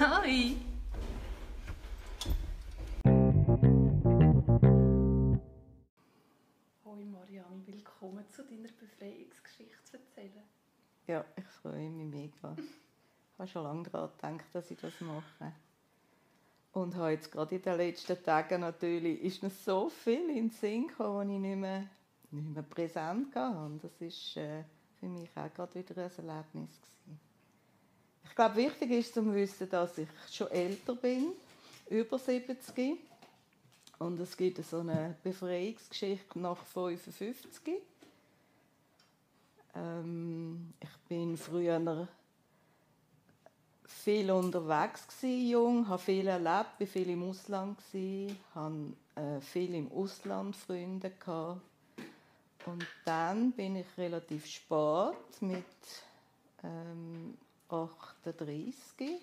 Hi! Hoi Marianne, willkommen zu deiner Befreiungsgeschichte zu erzählen. Ja, ich freue mich mega. Ich habe schon lange daran gedacht, dass ich das mache. Und habe jetzt gerade in den letzten Tagen natürlich ist noch so viel in den Sinn gekommen, ich nicht mehr, nicht mehr präsent hatte. Das ist äh, für mich auch gerade wieder ein Erlebnis. Gewesen. Ich glaube, wichtig ist zu wissen, dass ich schon älter bin, über 70. Und es gibt so eine Befreiungsgeschichte nach 55. Ähm, ich bin früher viel unterwegs gewesen, jung, habe viel erlebt, bin viel im Ausland gewesen, habe äh, viel im Ausland Freunde gehabt. Und dann bin ich relativ spät mit ähm, 38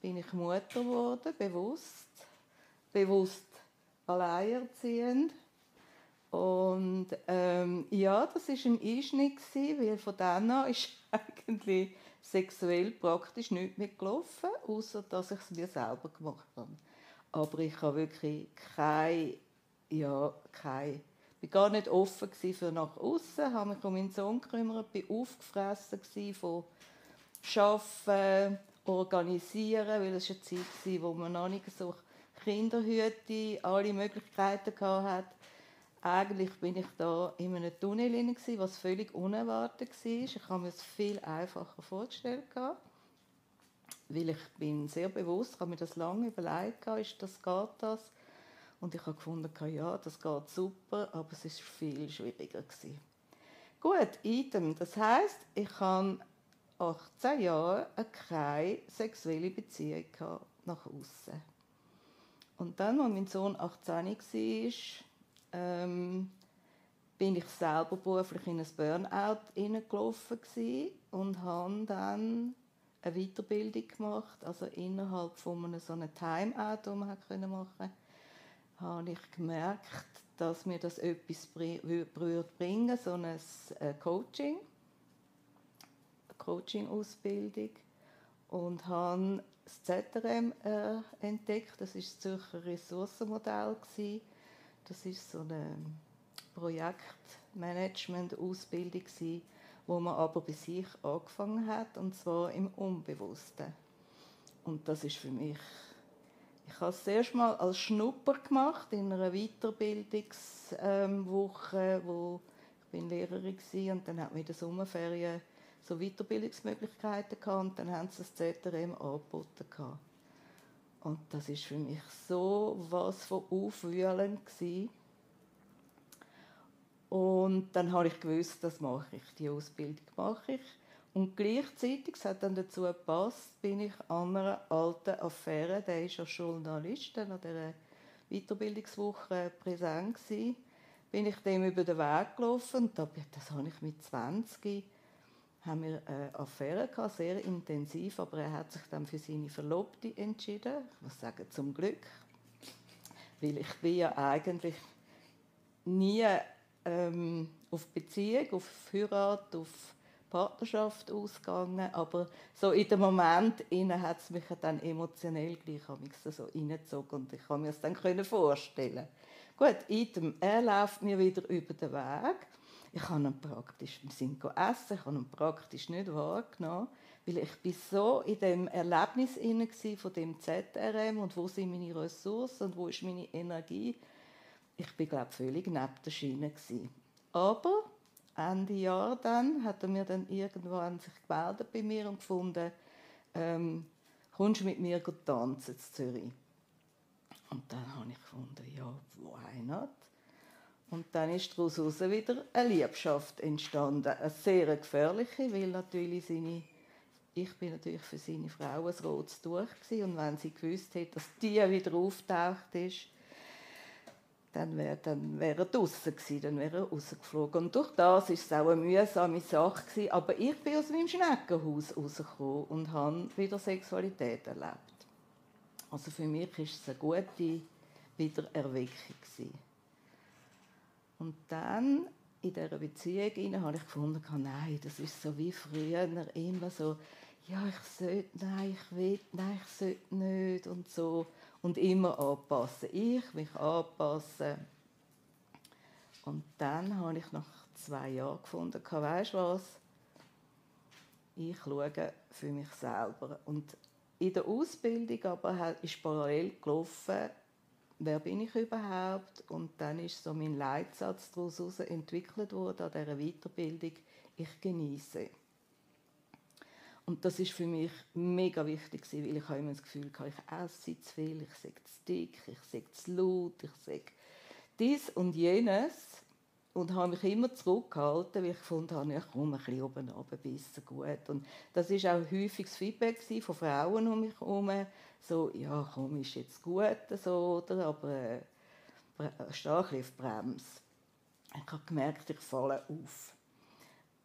bin ich Mutter geworden, bewusst, bewusst alleinerziehend. Und ähm, ja, das war ein Einschnitt, weil von dann an ist eigentlich sexuell praktisch nichts mehr gelaufen, außer dass ich es mir selber gemacht habe. Aber ich habe wirklich kein, ja, kein, war gar nicht offen für nach außen, habe mich um meinen Sohn gekümmert, war aufgefressen von Arbeiten, Organisieren, weil es eine Zeit war, wo man noch nicht so Kinderhüte, alle Möglichkeiten hatte. Eigentlich bin ich da in einem Tunnel was völlig unerwartet war. Ich habe mir es viel einfacher vorgestellt. Weil ich bin sehr bewusst, habe mir das lange überlegt, ist das, geht das? Und ich habe gefunden, ja, das geht super, aber es ist viel schwieriger. Gewesen. Gut, Item. Das heißt, ich habe 18 Jahre keine sexuelle Beziehung nach außen. Und dann, als mein Sohn 18 war, ähm, bin ich selber beruflich in ein Burnout hineingelaufen und habe dann eine Weiterbildung gemacht, also innerhalb von einem so einem Timeout, das man machen konnte, habe ich gemerkt, dass mir das etwas bringen, so ein äh, Coaching, Coaching-Ausbildung und habe das ZRM äh, entdeckt. Das ist das Zürcher Ressourcenmodell. Das ist so eine Projektmanagement-Ausbildung, wo man aber bei sich angefangen hat, und zwar im Unbewussten. Und das ist für mich ich habe es erst mal als Schnupper gemacht in einer Weiterbildungswoche, wo ich bin Lehrerin war und dann hat mir der Sommerferien so Weiterbildungsmöglichkeiten gehabt und dann haben sie das ZRM angeboten gehabt. Und das ist für mich so was von aufwühlend gewesen. Und dann habe ich gewusst, das mache ich, die Ausbildung mache ich. Und gleichzeitig, es hat dann dazu gepasst, bin ich an einer alten Affäre, der ist ja Journalist, an dieser Weiterbildungswoche präsent gewesen, bin ich dem über den Weg gelaufen und das habe ich mit 20 haben wir eine Affäre gehabt, sehr intensiv, aber er hat sich dann für seine Verlobte entschieden. Ich muss sagen, zum Glück, weil ich bin ja eigentlich nie ähm, auf Beziehung, auf Heirat, auf Partnerschaft ausgegangen, aber so in dem Moment hat es mich dann emotionell gleich so reingezogen und ich kann mir das dann vorstellen. Gut, Item, er läuft mir wieder über den Weg ich habe ihn praktisch, wir sind essen, ich habe ihn praktisch nicht wahrgenommen, weil ich bin so in dem Erlebnis inne von dem ZRM und wo sind meine Ressourcen und wo ist meine Energie. Ich bin glaube völlig neben der Schiene gewesen. Aber Ende Jahr dann hat er mir dann irgendwann sich gemeldet bei mir und gefunden, ähm, kommst du mit mir tanzen in Zürich? Und dann habe ich gefunden, ja, why not? Und dann ist daraus wieder eine Liebschaft entstanden. Eine sehr gefährliche, weil natürlich seine, ich bin natürlich für seine Frau ein rotes Tuch gewesen. und wenn sie gewusst hätte, dass die wieder auftaucht ist, dann wäre dann wär er draußen gewesen, dann wäre er rausgeflogen. Und durch das war es auch eine mühsame Sache gewesen. Aber ich bin aus meinem Schneckenhaus rausgekommen und habe wieder Sexualität erlebt. Also für mich war es eine gute Wiedererweckung gewesen. Und dann in dieser Beziehung habe ich gefunden, nein, das ist so wie früher, immer so, ja, ich sollte, nein, ich will, nein, ich sollte nicht und so. Und immer anpassen. Ich mich anpassen. Und dann habe ich nach zwei Jahren gefunden, weißt du was? Ich schaue für mich selber. Und in der Ausbildung aber ist parallel gelaufen, wer bin ich überhaupt? Und dann ist so mein Leitsatz daraus entwickelt worden an dieser Weiterbildung, ich genieße. Und das ist für mich mega wichtig, weil ich immer das Gefühl hatte, ich esse zu viel, ich sage zu dick, ich sage zu laut, ich sage dies und jenes. Und habe mich immer zurückgehalten, weil ich gefunden habe, ich komme ein bisschen oben runter, bisschen gut. Und das war auch häufiges Feedback von Frauen um mich herum. So, ja, komm, ist jetzt gut, so, oder? aber äh, steh ein bisschen auf die Bremse. Ich habe gemerkt, ich falle auf.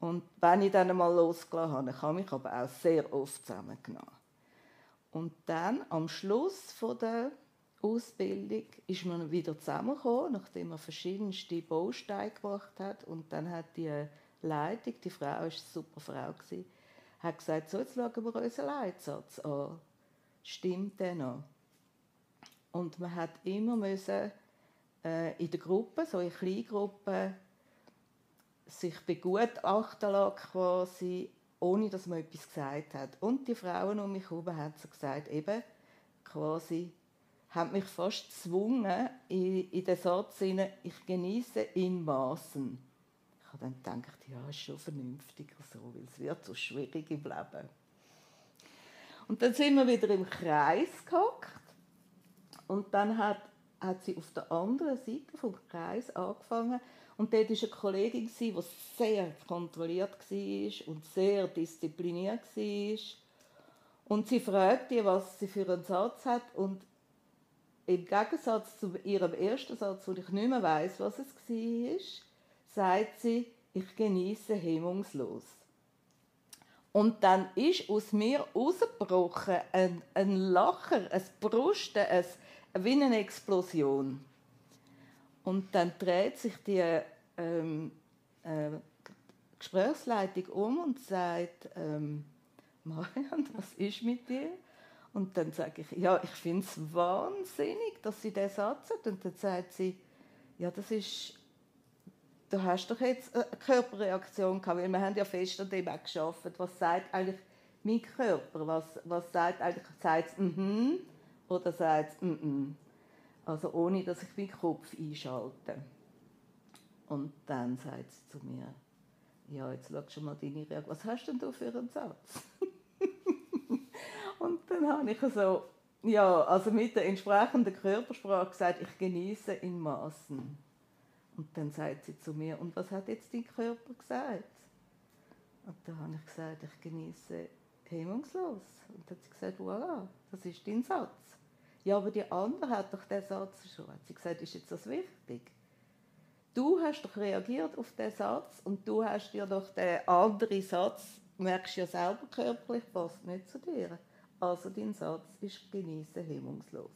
Und wenn ich dann einmal losgelassen habe, habe ich mich aber auch sehr oft zusammengenommen. Und dann, am Schluss der Ausbildung, ist man wieder zusammengekommen, nachdem man verschiedenste Bausteine gemacht hat. Und dann hat die Leitung, die Frau war eine super Frau, hat gesagt, so, jetzt schauen wir unseren Leitsatz an. Stimmt der noch? Und man hat immer müssen, äh, in der Gruppe, so in Kleingruppen, sich begutachten lassen, quasi, ohne dass man etwas gesagt hat. Und die Frauen um mich herum haben gesagt, eben, quasi, haben mich fast gezwungen, in, in den Satz hinein, ich genieße in Maßen. Ich habe dann gedacht, ja, ist schon vernünftiger so, weil es wird so schwierig im Leben. Und dann sind wir wieder im Kreis gehockt und dann hat, hat sie auf der anderen Seite vom Kreis angefangen, und dort war eine Kollegin, die sehr kontrolliert war und sehr diszipliniert war. Und sie fragte, was sie für einen Satz hat. Und im Gegensatz zu ihrem ersten Satz, wo ich nicht mehr weiss, was es war, sagt sie, ich genieße hemmungslos. Und dann ist aus mir ausgebrochen ein, ein Lachen, ein Brusten, ein, wie eine Explosion. Und dann dreht sich die ähm, äh, Gesprächsleitung um und sagt, ähm, Marian, was ist mit dir? Und dann sage ich, ja, ich finde es wahnsinnig, dass sie das Satz hat. Und dann sagt sie, ja, das ist, du hast doch jetzt eine Körperreaktion gehabt, weil wir haben ja fest an dem auch gearbeitet. Was sagt eigentlich mein Körper? Was, was sagt eigentlich, sagt es mhm oder sagt es mhm? Also ohne, dass ich meinen Kopf einschalte. Und dann sagt sie zu mir, ja, jetzt schau schon mal deine Reaktion. Was hast denn du für einen Satz? dann habe ich so, ja, also mit der entsprechenden Körpersprache gesagt, ich genieße in Maßen. Und dann sagt sie zu mir, und was hat jetzt dein Körper gesagt? Und dann habe ich gesagt, ich genieße hemmungslos. Und dann hat sie gesagt, voilà, das ist dein Satz. Ja, aber die andere hat doch den Satz schon. Hat sie gesagt, ist jetzt das wichtig? Du hast doch reagiert auf den Satz und du hast dir doch den anderen Satz, merkst ja selber körperlich, passt nicht zu dir. Also dein Satz ist genießen hemmungslos.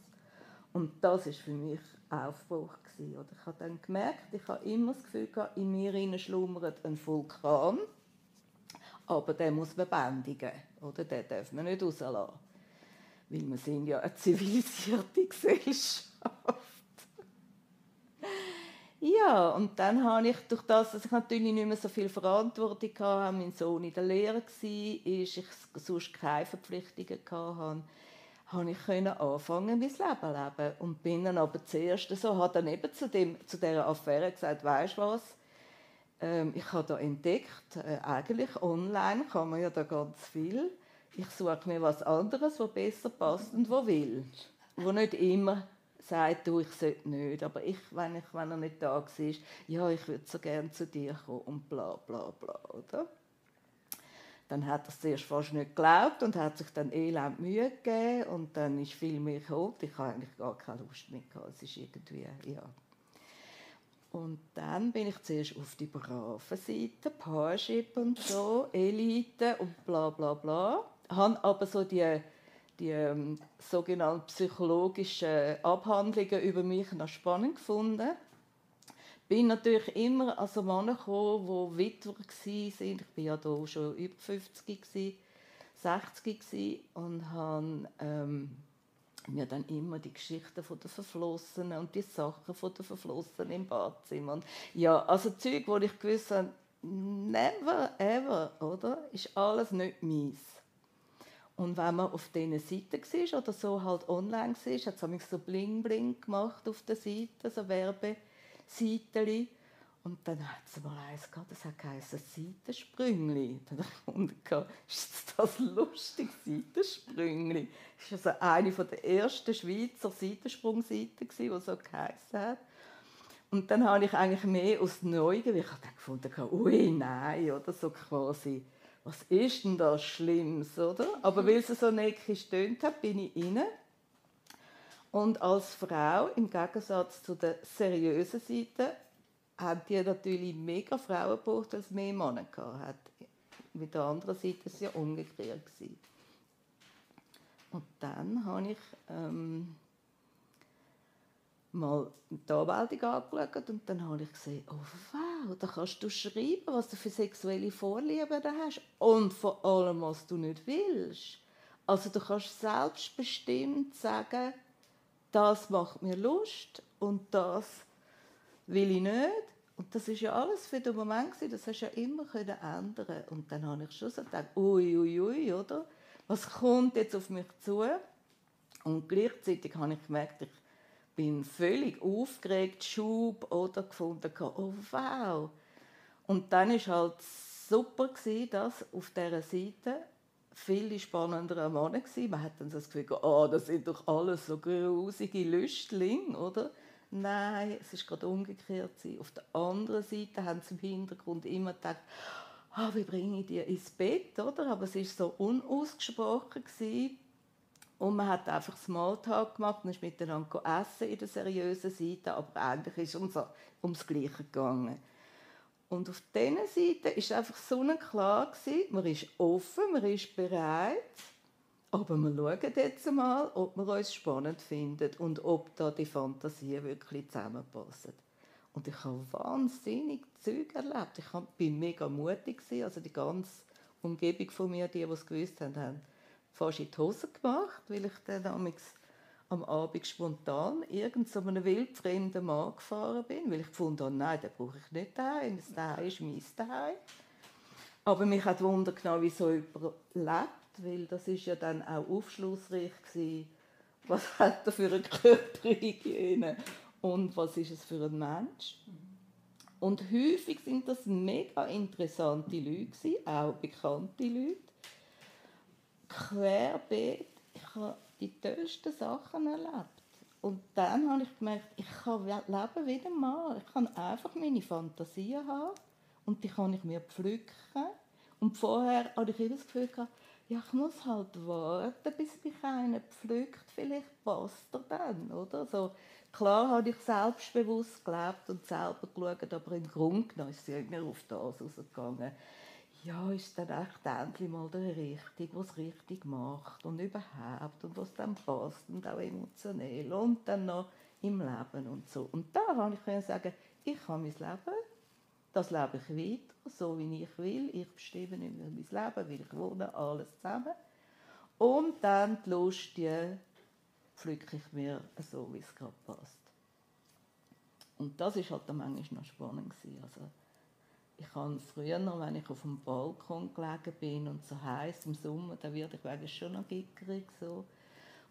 Und das ist für mich Aufbruch gewesen. Oder ich habe dann gemerkt, ich habe immer das Gefühl gehabt, in mir schlummert ein Vulkan, aber den muss man bändigen, oder? Den darf man nicht rauslassen weil wir sind ja eine zivilisierte Gesellschaft. Ja, und dann habe ich durch das, dass ich natürlich nicht mehr so viel Verantwortung hatte, mein Sohn in der Lehre war, ich sonst keine Verpflichtungen hatte, habe ich anfangen, mein Leben zu leben. Und bin dann aber zuerst so, habe dann eben zu, dem, zu dieser Affäre gesagt, weißt du was, ähm, ich habe da entdeckt, äh, eigentlich online kann man ja da ganz viel ich suche mir was anderes, was besser passt und wo will. Wo nicht immer sagt, du, ich sollte nicht. Aber ich, wenn, ich, wenn er nicht da war, ja, ich würde so gerne zu dir kommen und bla bla bla, oder? Dann hat er es zuerst fast nicht geglaubt und hat sich dann elend Mühe gegeben und dann ist viel mehr gekommen. Ich habe eigentlich gar keine Lust mehr. Es ist irgendwie, ja. Und dann bin ich zuerst auf die brave Seite, Parship und so, Elite und bla bla bla habe aber so die, die ähm, sogenannten psychologischen Abhandlungen über mich noch spannend gefunden. Bin natürlich immer an so Männer gekommen, die Witwer waren. Ich war ja da schon über 50 gewesen. 60 und habe ähm, mir dann immer die Geschichten von der Verflossenen und die Sachen von der Verflossenen im Badzimmer. Und ja, also Zeug, wo ich gewusst habe, never ever, oder? Ist alles nicht meins. Und wenn man auf diesen Seiten war oder so halt online war, hat es so bling bling gemacht auf der Seite, so Werbeseiten. Und dann hat es mal eins gehabt, das hat geheißen Seitensprüngli. Dann habe ich ist das lustig, Seitensprüngli? Das war also eine der ersten Schweizer Seitensprungseiten, die so geheißen hat. Und dann habe ich eigentlich mehr aus Neugier, ich habe dann gefunden, ui, nein, oder so quasi, was ist denn das Schlimmes, oder? Aber weil es so neckisch tönt hat, bin ich rein. Und als Frau, im Gegensatz zu der seriösen Seite, haben die natürlich mega Frauen gebraucht, als mehr Männer hat. Mit der anderen Seite war es ja umgekehrt. Und dann habe ich ähm, mal die Anmeldung angeschaut und dann habe ich gesehen, oh wow, da kannst du schreiben, was du für sexuelle Vorlieben hast und vor allem, was du nicht willst. Also du kannst selbstbestimmt sagen, das macht mir Lust und das will ich nicht. Und das ist ja alles für den Moment das hast du ja immer ändern Und dann habe ich schon so gedacht, ui, ui, ui, oder? Was kommt jetzt auf mich zu? Und gleichzeitig habe ich gemerkt, ich bin völlig aufgeregt, Schub oder gefunden, oh wow. Und dann war halt super, dass auf dieser Seite viele spannendere Männer waren. Man hat dann das Gefühl, oh, das sind doch alles so grusige Lüstlinge, oder? Nein, es ist gerade umgekehrt. Auf der anderen Seite haben sie im Hintergrund immer gedacht, oh, wie bringe ich die ins Bett, oder? Aber es war so unausgesprochen. Und man hat einfach Smalltalk gemacht und ist miteinander essen in der seriösen Seite, aber eigentlich ist es ums, ums Gleiche gegangen. Und auf dieser Seite ist einfach so klar man ist offen, man ist bereit, aber wir schauen jetzt mal, ob wir uns spannend finden und ob da die Fantasien wirklich zusammenpassen. Und ich habe wahnsinnig Zeug erlebt. Ich war mega mutig. Also die ganze Umgebung von mir, die, die es gewusst haben, haben fast in die Hose gemacht, weil ich dann am Abend spontan irgend so einem wildfremden Mann gefahren bin, weil ich gefunden habe, nein, den brauche ich nicht daheim, das daheim ist mein daheim. Aber mich hat Wunder genau, wie so jemand lebt weil das ist ja dann auch aufschlussreich gewesen, was hat er für eine Körperhygiene und was ist es für ein Mensch. Und häufig sind das mega interessante Leute, auch bekannte Leute. Querbeet, ich habe die tollsten Sachen erlebt. Und dann habe ich gemerkt, ich kann leben wie ein. Ich kann einfach meine Fantasien haben und die kann ich mir pflücken. Und vorher hatte ich immer das Gefühl, gehabt, ja, ich muss halt warten, bis mich einer pflückt. Vielleicht passt er dann, oder? So, klar habe ich selbstbewusst gelebt und selber geschaut, aber im Grunde genommen ist es immer auf das ausgegangen. Ja, ist dann echt endlich mal der Richtige, was richtig macht und überhaupt und was dann passt und auch emotionell und dann noch im Leben und so. Und da kann ich sagen, ich habe mein Leben das lebe ich weiter, so wie ich will. Ich bestimme nicht mehr mein Leben, wie ich wohne, alles zusammen. Und dann die Lust, die pflücke ich mir so, wie es gerade passt. Und das ist halt manchmal noch spannend Also, ich habe früher noch, wenn ich auf dem Balkon gelegen bin und so heiß im Sommer, da werde ich schon noch gickerig so.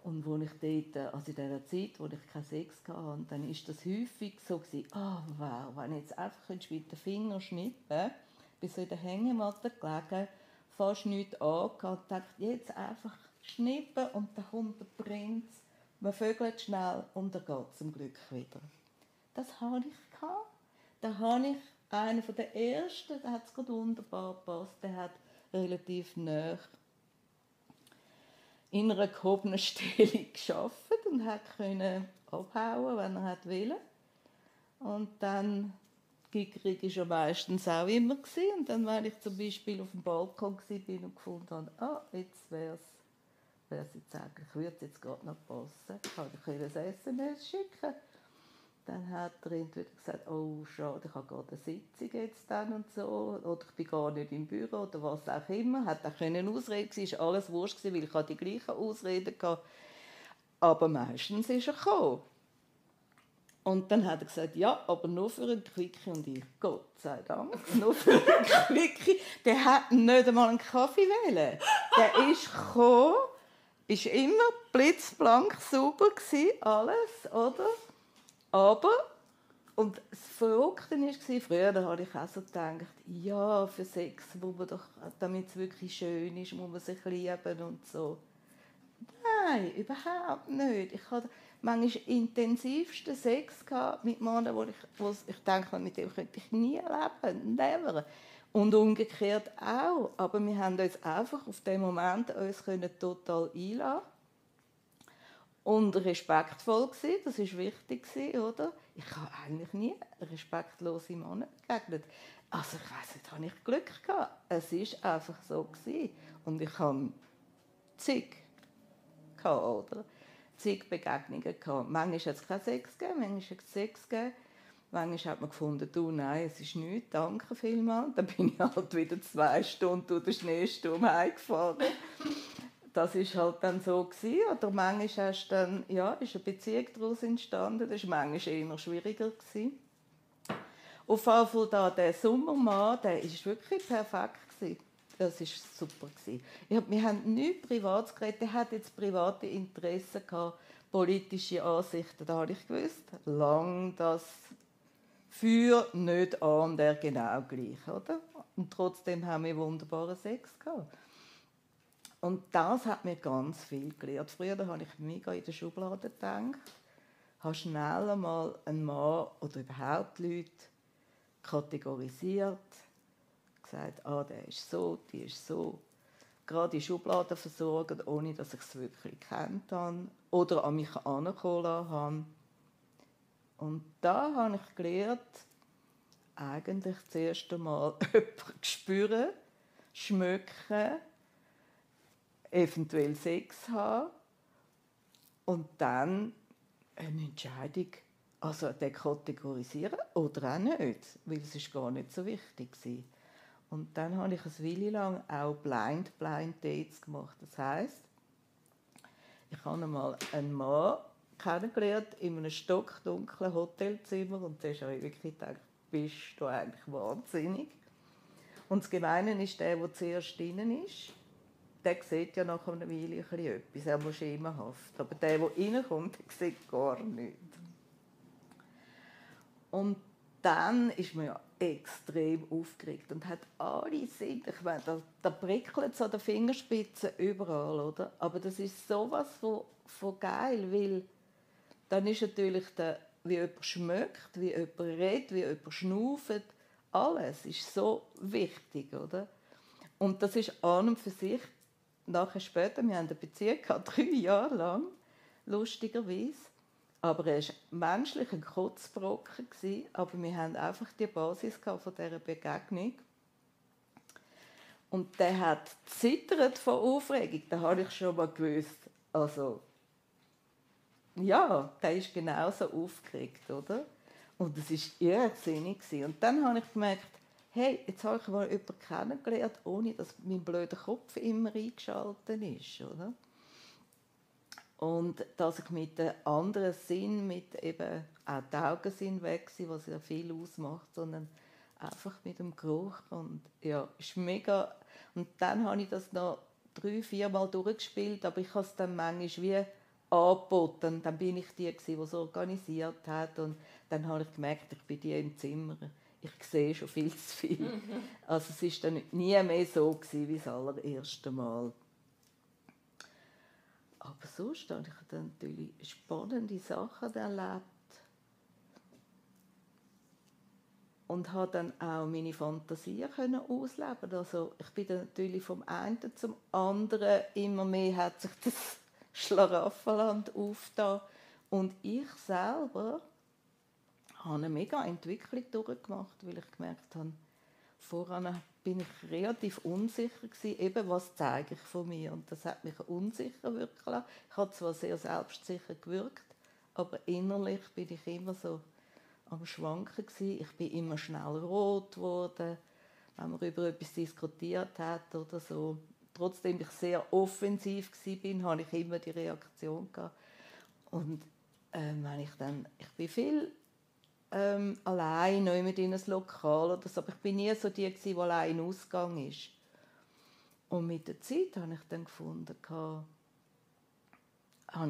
Und wo ich dort, äh, also in dieser Zeit, wo ich keinen Sex hatte, dann ist das häufig so oh wow, wenn ich jetzt einfach mit den Fingern schnippen bin so in der Hängematte gelegen, fast nichts angehabt und dachte, jetzt einfach schnippen und dann kommt der Prinz, man vögelt schnell und dann geht zum Glück wieder. Das hatte ich. Da habe ich einen der ersten, der hat es gerade wunderbar gepasst, der hat relativ nah in einer gehobenen Stellung geschafft und konnte abhauen, wenn er wollte. Und dann Gickerig war er meistens auch immer. Und dann, wenn ich zum Beispiel auf dem Balkon war und gefunden habe, ah, jetzt wäre es jetzt eigentlich, würde es jetzt gerade noch passen, kann ich ihr ein SMS schicken. Dann hat er entweder gesagt, oh schade, ich habe gerade eine Sitzung jetzt dann und so, oder ich bin gar nicht im Büro oder was auch immer. Hat er können ausreden, es war alles wurscht, weil ich die gleichen Ausreden hatte. Aber meistens ist er gekommen. Und dann hat er gesagt, ja, aber nur für einen Quickie. Und ich, Gott sei Dank, nur für einen Quickie. Der hat nicht einmal einen Kaffee wählen. Der ist gekommen, ist immer blitzblank sauber gewesen, alles, oder? Aber, und das Verrückte war, früher habe ich auch so gedacht, ja, für Sex, damit es wirklich schön ist, muss man sich lieben und so. Nein, überhaupt nicht. Ich hatte manchmal intensivsten Sex mit Männern, wo ich, wo ich denke, mit dem könnte ich nie leben, never. Und umgekehrt auch. Aber wir haben uns einfach auf den Moment uns total einladen und respektvoll gewesen, das ist wichtig gewesen, oder? Ich habe eigentlich nie respektlose Männer begegnet. Also ich weiß nicht, habe ich Glück gehabt. Es ist einfach so gewesen. und ich habe zig gehabt, oder? Zig Begegnungen gehabt. Manchmal hat es keinen Sex gegeben, manchmal hat es Sex gegeben. Manchmal hat man gefunden, du, nein, es ist nichts, danke vielmals. Dann bin ich halt wieder zwei Stunden durch den Schneesturm heimgefahren das ist halt dann so gewesen. Oder manchmal hast dann, ja, ist eine Beziehung daraus entstanden. Das war manchmal eher schwieriger gewesen. Auf jeden Fall da, der Sommermann, der ist wirklich perfekt gewesen. Das war super gewesen. Ich, wir haben nichts Privates geredet. Der hat jetzt private Interessen gehabt, politische Ansichten. Da habe ich gewusst, lang das für nicht an der genau gleich, oder? Und trotzdem haben wir wunderbaren Sex gehabt. Und das hat mir ganz viel gelehrt. Früher habe ich mega in der Schublade gedacht, habe schnell einmal einen Mann oder überhaupt Leute kategorisiert, gesagt, ah, der ist so, die ist so. Gerade die Schubladen versorgen, ohne dass ich es wirklich kennt habe oder an mich herankommen habe. Und da habe ich gelernt, eigentlich das erste Mal jemanden spüren, schmücken, eventuell Sex haben und dann eine Entscheidung, also den kategorisieren oder auch nicht, weil es ist gar nicht so wichtig war. Und dann habe ich eine Weile lang auch Blind Blind Dates gemacht. Das heißt, ich habe einmal einen Mann kennengelernt in einem stockdunklen Hotelzimmer und da habe ich wirklich gedacht, bist du eigentlich wahnsinnig? Und das Gemeine ist der, der zuerst drinnen ist der sieht ja nach einer Weile etwas, er muss schemenhaft. Aber der, der reinkommt, der sieht gar nichts. Und dann ist man ja extrem aufgeregt und hat alle Sinne. Ich meine, da, da prickelt es an den Fingerspitzen überall, oder? Aber das ist sowas von, von geil, weil dann ist natürlich der, wie jemand schmeckt, wie jemand redet, wie jemand schnauft, alles ist so wichtig, oder? Und das ist an und für sich nachher später, wir haben eine Beziehung drei Jahre lang, lustigerweise. Aber er war menschlich ein Kotzbrocken, aber wir haben einfach die Basis von dieser Begegnung. Und der hat zittert vor Aufregung, da habe ich schon mal gewusst, also ja, der ist genauso aufgeregt, oder? Und das war irrsinnig. Und dann habe ich gemerkt, hey, jetzt habe ich mal jemanden kennengelernt, ohne dass mein blöder Kopf immer eingeschaltet ist, oder? Und dass ich mit einem anderen Sinn, mit eben auch die Augensinn weg sind, was ja viel ausmacht, sondern einfach mit dem Geruch und ja, ist mega. Und dann habe ich das noch drei, vier Mal durchgespielt, aber ich habe es dann manchmal wie angeboten. Dann bin ich die, die es organisiert hat und dann habe ich gemerkt, ich bin die im Zimmer ich sehe schon viel zu viel. Mhm. Also es war dann nie mehr so gewesen, wie das allererste Mal. Aber sonst habe ich dann natürlich spannende Sachen erlebt. Und habe dann auch meine Fantasie können ausleben Also ich bin dann natürlich vom einen zum anderen immer mehr hat sich das Schlaraffenland aufgetan. Und ich selber habe eine mega Entwicklung durchgemacht, weil ich gemerkt habe, voran bin ich relativ unsicher gewesen, eben was zeige ich von mir und das hat mich unsicher wirklich Ich habe zwar sehr selbstsicher gewirkt, aber innerlich bin ich immer so am Schwanken gewesen. Ich bin immer schnell rot geworden, wenn man über etwas diskutiert hat oder so. Trotzdem ich sehr offensiv war, habe ich immer die Reaktion gehabt. Und ähm, wenn ich dann, ich bin viel ähm, allein nicht in einem Lokal oder so, aber ich bin nie so die, die allein Ausgang ist. Und mit der Zeit habe ich dann gefunden, habe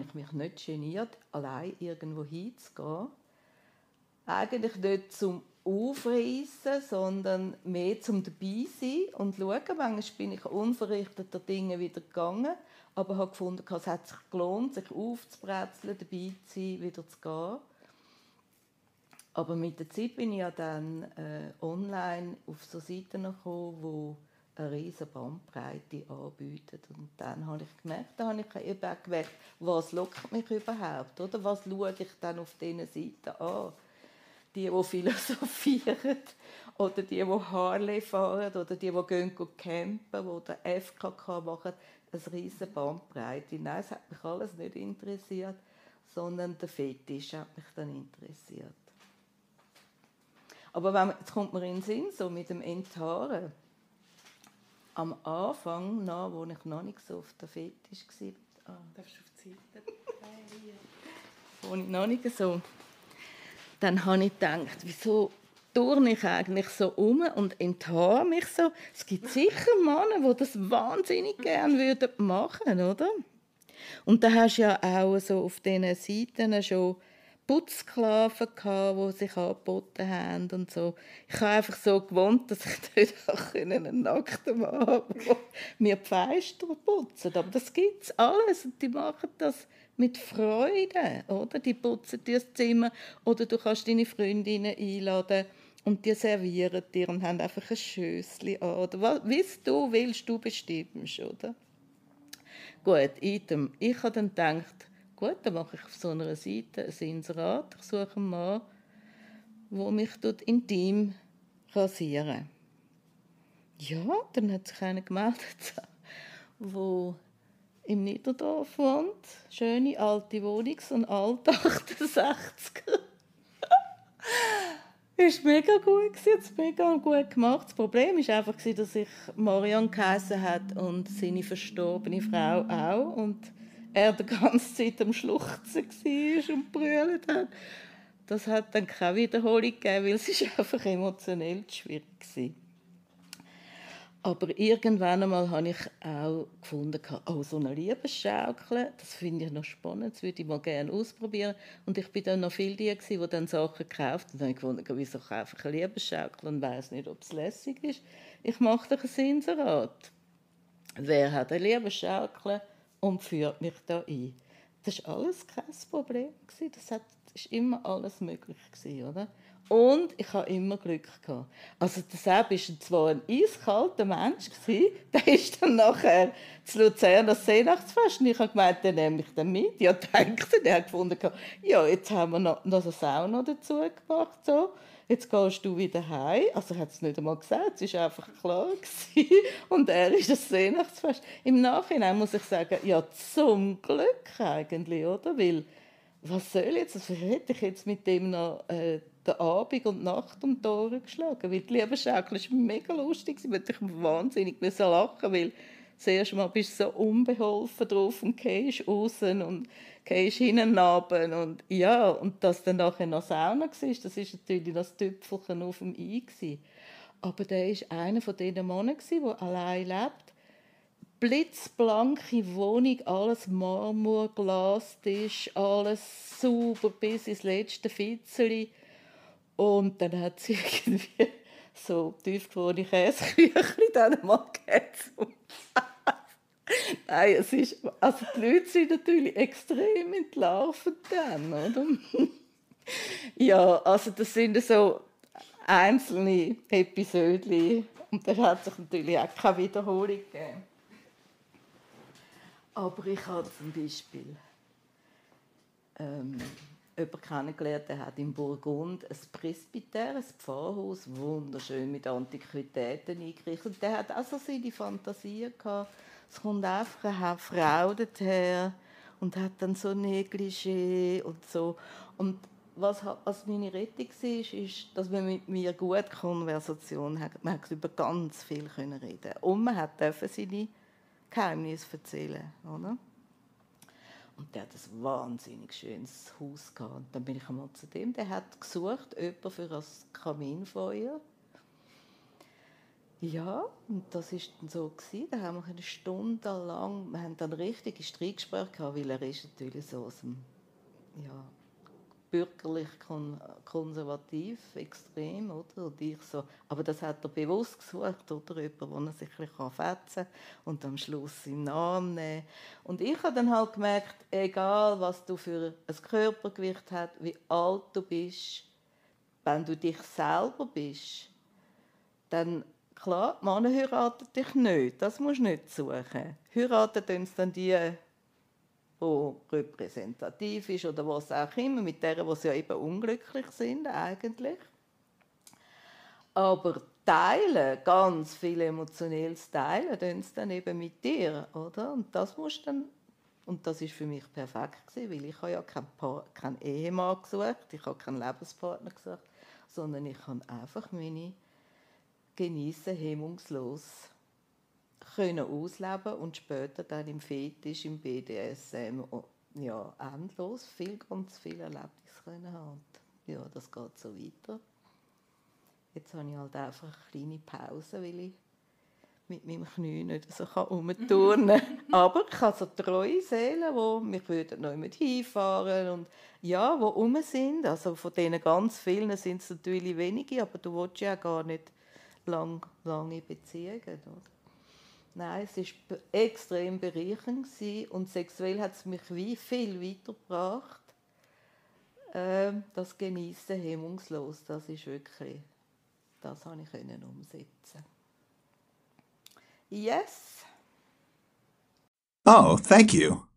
ich mich nicht geniert, allein irgendwo hinzugehen. Eigentlich nicht zum Aufreißen, sondern mehr zum dabei sein und schauen. Manchmal bin ich unverrichteter Dinge wieder gegangen, aber habe gefunden, es hat sich gelohnt, sich aufzubrezeln, dabei zu sein, wieder zu gehen. Aber mit der Zeit bin ich ja dann äh, online auf so Seiten gekommen, wo eine riesige Bandbreite anbieten. Und dann habe ich gemerkt, da habe ich eben gemerkt, was lockt mich überhaupt, oder? Was schaue ich dann auf diesen Seiten an? Die, die philosophieren, oder die, die Harley fahren, oder die, die gehen campen, oder FKK machen, eine riesige Bandbreite. Nein, es hat mich alles nicht interessiert, sondern der Fetisch hat mich dann interessiert. Aber wenn, jetzt kommt mir in den Sinn, so mit dem Enthaaren, am Anfang, noch, wo ich noch nicht so auf der Fetisch war, ah. darfst du auf die Seite wo ich noch nicht so, dann habe ich gedacht, wieso turne ich eigentlich so um und enthaare mich so. Es gibt sicher Männer, die das wahnsinnig gerne würden machen, oder? Und da hast du ja auch so auf diesen Seiten schon Putzsklaven, die sich angeboten haben und so. Ich habe einfach so gewohnt, dass ich dort auch einen nackten Mann habe, der mir die Fenster putzen. Aber das gibt es alles und die machen das mit Freude, oder? Die putzen dir das Zimmer oder du kannst deine Freundinnen einladen und die servieren dir und haben einfach ein Schößchen an. Oder wie du willst, du bestimmst, oder? Gut, Item. Ich habe dann gedacht, Gut, dann mache ich auf so einer Seite ein Inserat. Ich suche einen Mann, der mich dort intim rasieren. Ja, dann hat sich einer gemeldet, der im Niederdorf wohnt. Schöne alte Wohnung, so ein alt 68er. Es war mega gut, es mega gut gemacht. Das Problem war einfach, dass ich Marion geheißen hat und seine verstorbene Frau auch. Und er die ganze Zeit am Schluchzen war und brüllt hat. Das hat dann keine Wiederholung gegeben, weil es einfach emotionell schwierig war. Aber irgendwann einmal habe ich auch gefunden, oh, so eine Liebesschaukel, das finde ich noch spannend, das würde ich mal gerne ausprobieren. Und ich bin dann noch viel die, die dann Sachen gekauft und dann habe ich gefunden, wieso kaufe ich eine Liebesschaukel und weiß nicht, ob es lässig ist. Ich mache doch ein Inserat. Wer hat eine Liebesschaukel? Und führt mich da ein. Das war alles kein Problem. Das war immer alles möglich, oder? Und ich hatte immer Glück. Gehabt. Also der Sepp war zwar ein eiskalter Mensch, der ist dann nachher zu Luzern das Seenachtsfest und ich habe gemeint, der nehme ich dann mit. Ja, denkt der hat gefunden, ja, jetzt haben wir noch, noch eine Sauna dazu gemacht. So jetzt gehst du wieder heim. Also hat es nicht einmal gesagt, es war einfach klar. Gewesen. Und er ist das Weihnachtsfest. Im Nachhinein muss ich sagen, ja, zum Glück eigentlich, oder? Weil, was soll jetzt, also hätte ich jetzt mit dem noch äh, den Abend und Nacht um die Tore geschlagen? Weil die Liebeschaukel war mega lustig, ich wahnsinnig lachen, weil das erste Mal bist du so unbeholfen drauf und gehst raus und gehst hinten und ja, und dass dann nachher noch Sauna war, das war natürlich das Tüpfelchen auf dem I. Gewesen. Aber der war einer von diesen Männern, der allein lebt. Blitzblanke Wohnung, alles Marmor, Glastisch, alles sauber bis ins letzte Fitzeli. Und dann hat sie irgendwie so tiefgefrorene Käseküchli dann mal gegeben. Nein, es ist, also die Leute sind natürlich extrem entlarvend dann, oder? ja, also das sind so einzelne Episoden und da hat sich natürlich auch keine Wiederholung gegeben. Aber ich habe zum Beispiel ähm, jemanden kennengelernt, der hat in Burgund ein Presbytär, ein Pfarrhaus, wunderschön mit Antiquitäten eingerichtet. Der hat auch so seine Fantasie gehabt, es kommt einfach eine Frau daher und hat dann so Negligé und so. Und was, was meine Rettung war, ist, dass man mit mir gut Konversation hat. Man konnte über ganz viel reden. Und man durfte seine Geheimnisse erzählen. Oder? Und der hat ein wahnsinnig schönes Haus gehabt. Und dann bin ich einmal zu dem, der hat gesucht, jemanden für das Kaminfeuer. Ja, und das war dann so. Gewesen. Da haben wir eine Stunde lang, wir haben dann richtige Streitgespräche gehabt, weil er ist natürlich so aus dem, ja, bürgerlich konservativ extrem, oder? Und ich so, aber das hat er bewusst gesucht, oder? Jemand, wo er sich fetzen kann und am Schluss seinen Namen nehmen. Und ich habe dann halt gemerkt, egal was du für ein Körpergewicht hast, wie alt du bist, wenn du dich selber bist, dann klar, Männer heiraten dich nicht. Das musst du nicht suchen. Heiraten uns dann die wo repräsentativ ist oder was auch immer, mit denen, die ja eben unglücklich sind eigentlich. Aber teilen, ganz viel emotionelles Teilen, tun sie dann eben mit dir, oder? Und das musst dann und das ist für mich perfekt gewesen, weil ich habe ja keinen, pa keinen Ehemann gesucht, ich habe keinen Lebenspartner gesucht, sondern ich habe einfach meine genießen hemmungslos können ausleben und später dann im Fetisch, im BDSM, ja, endlos, viel, ganz viel Erlebnis können haben. ja, das geht so weiter. Jetzt habe ich halt einfach eine kleine Pause, weil ich mit meinem Knie nicht so herumturnen kann. Aber ich habe so treue Seelen, die mich würden noch mit hinfahren und ja, die rum sind. Also von denen ganz vielen sind es natürlich wenige, aber du willst ja gar nicht lang, lange Beziehungen. Oder? Nein, es war extrem bereichernd und sexuell hat es mich wie viel weitergebracht. Ähm, das Genießen hemmungslos, das ist wirklich, das konnte ich umsetzen. Yes. Oh, thank you.